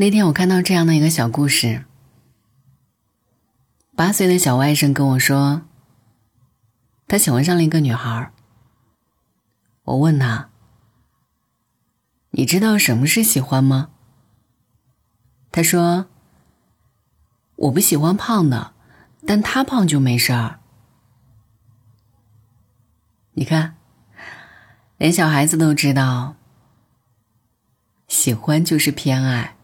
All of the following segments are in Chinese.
那天我看到这样的一个小故事。八岁的小外甥跟我说，他喜欢上了一个女孩。我问他：“你知道什么是喜欢吗？”他说：“我不喜欢胖的，但他胖就没事儿。”你看，连小孩子都知道，喜欢就是偏爱。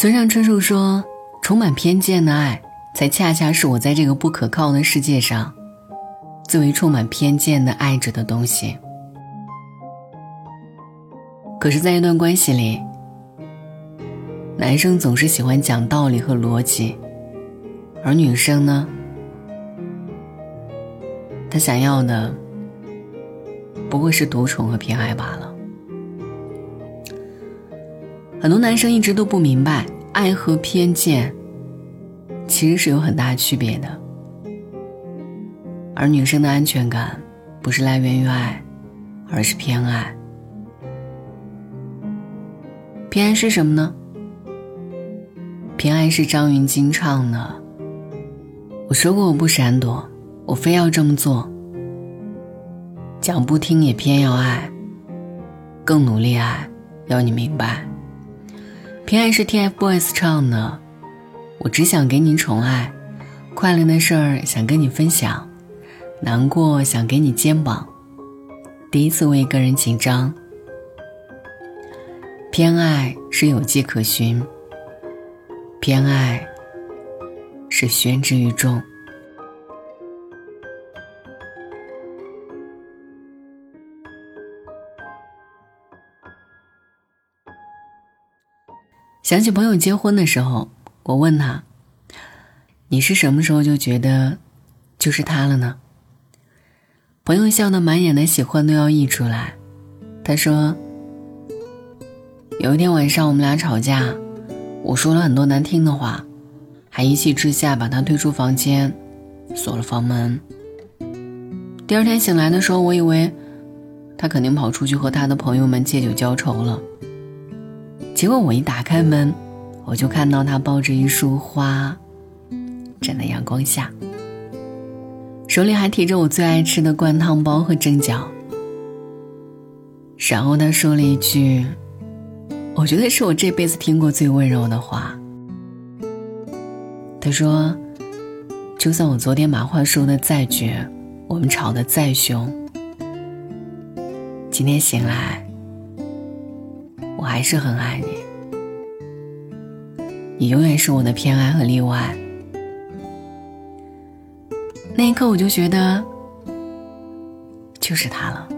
村上春树说：“充满偏见的爱，才恰恰是我在这个不可靠的世界上，最为充满偏见的爱着的东西。”可是，在一段关系里，男生总是喜欢讲道理和逻辑，而女生呢，她想要的不过是独宠和偏爱罢了。很多男生一直都不明白，爱和偏见其实是有很大区别的。而女生的安全感不是来源于爱，而是偏爱。偏爱是什么呢？偏爱是张芸京唱的。我说过我不闪躲，我非要这么做。讲不听也偏要爱，更努力爱，要你明白。偏爱是 TFBOYS 唱的，我只想给你宠爱，快乐的事儿想跟你分享，难过想给你肩膀，第一次为一个人紧张。偏爱是有迹可循，偏爱是宣之于众。想起朋友结婚的时候，我问他：“你是什么时候就觉得就是他了呢？”朋友笑得满眼的喜欢都要溢出来。他说：“有一天晚上我们俩吵架，我说了很多难听的话，还一气之下把他推出房间，锁了房门。第二天醒来的时候，我以为他肯定跑出去和他的朋友们借酒浇愁了。”结果我一打开门，我就看到他抱着一束花，站在阳光下，手里还提着我最爱吃的灌汤包和蒸饺。然后他说了一句，我觉得是我这辈子听过最温柔的话。他说：“就算我昨天把话说的再绝，我们吵得再凶，今天醒来。”我还是很爱你，你永远是我的偏爱和例外。那一刻，我就觉得就是他了。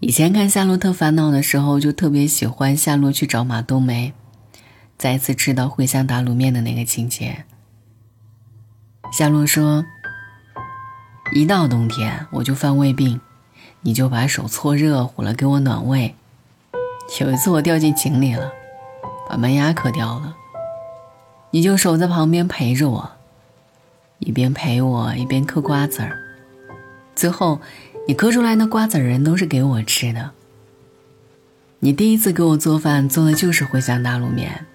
以前看《夏洛特烦恼》的时候，就特别喜欢夏洛去找马冬梅。再次吃到茴香打卤面的那个情节，夏洛说：“一到冬天我就犯胃病，你就把手搓热乎了给我暖胃。有一次我掉进井里了，把门牙磕掉了，你就守在旁边陪着我，一边陪我一边嗑瓜子儿。最后，你嗑出来的瓜子仁都是给我吃的。你第一次给我做饭做的就是茴香打卤面。”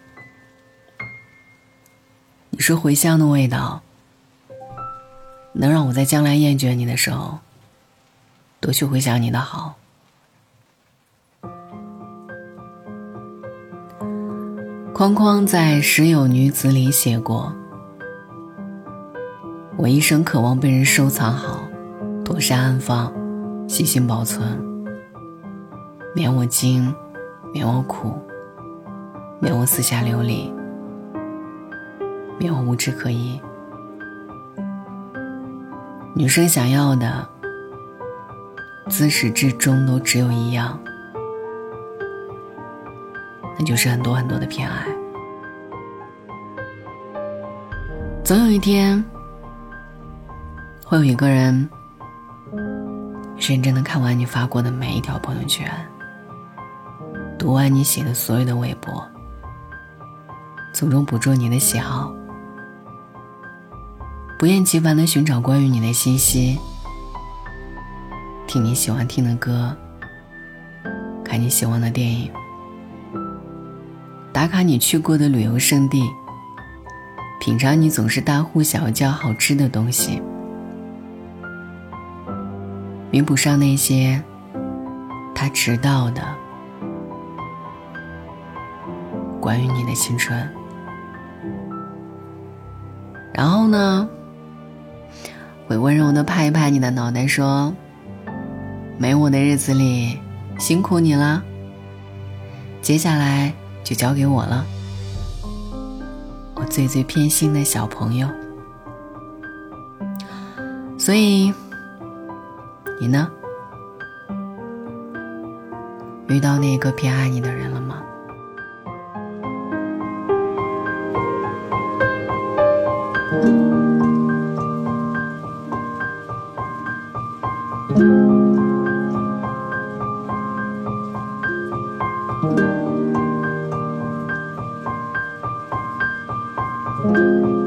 你说茴香的味道，能让我在将来厌倦你的时候，多去回想你的好。框框在《时有女子》里写过：“我一生渴望被人收藏好，妥善安放，细心保存，免我惊，免我苦，免我四下流离。”没有无枝可依。女生想要的，自始至终都只有一样，那就是很多很多的偏爱。总有一天，会有一个人认真的看完你发过的每一条朋友圈，读完你写的所有的微博，从中捕捉你的喜好，不厌其烦的寻找关于你的信息，听你喜欢听的歌，看你喜欢的电影，打卡你去过的旅游胜地，品尝你总是大呼小叫好吃的东西。弥补上那些他迟到的关于你的青春，然后呢，会温柔的拍一拍你的脑袋，说：“没我的日子里辛苦你了，接下来就交给我了，我最最偏心的小朋友。”所以。你呢？遇到那个偏爱你的人了吗 Música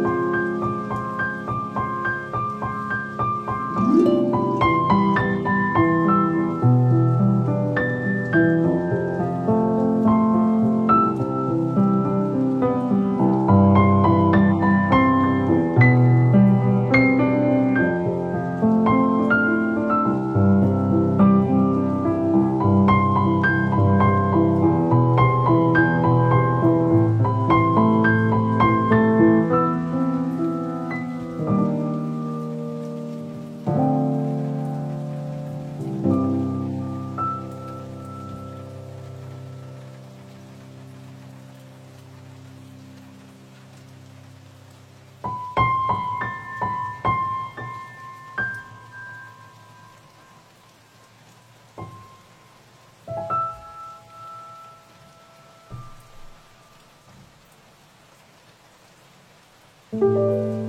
Música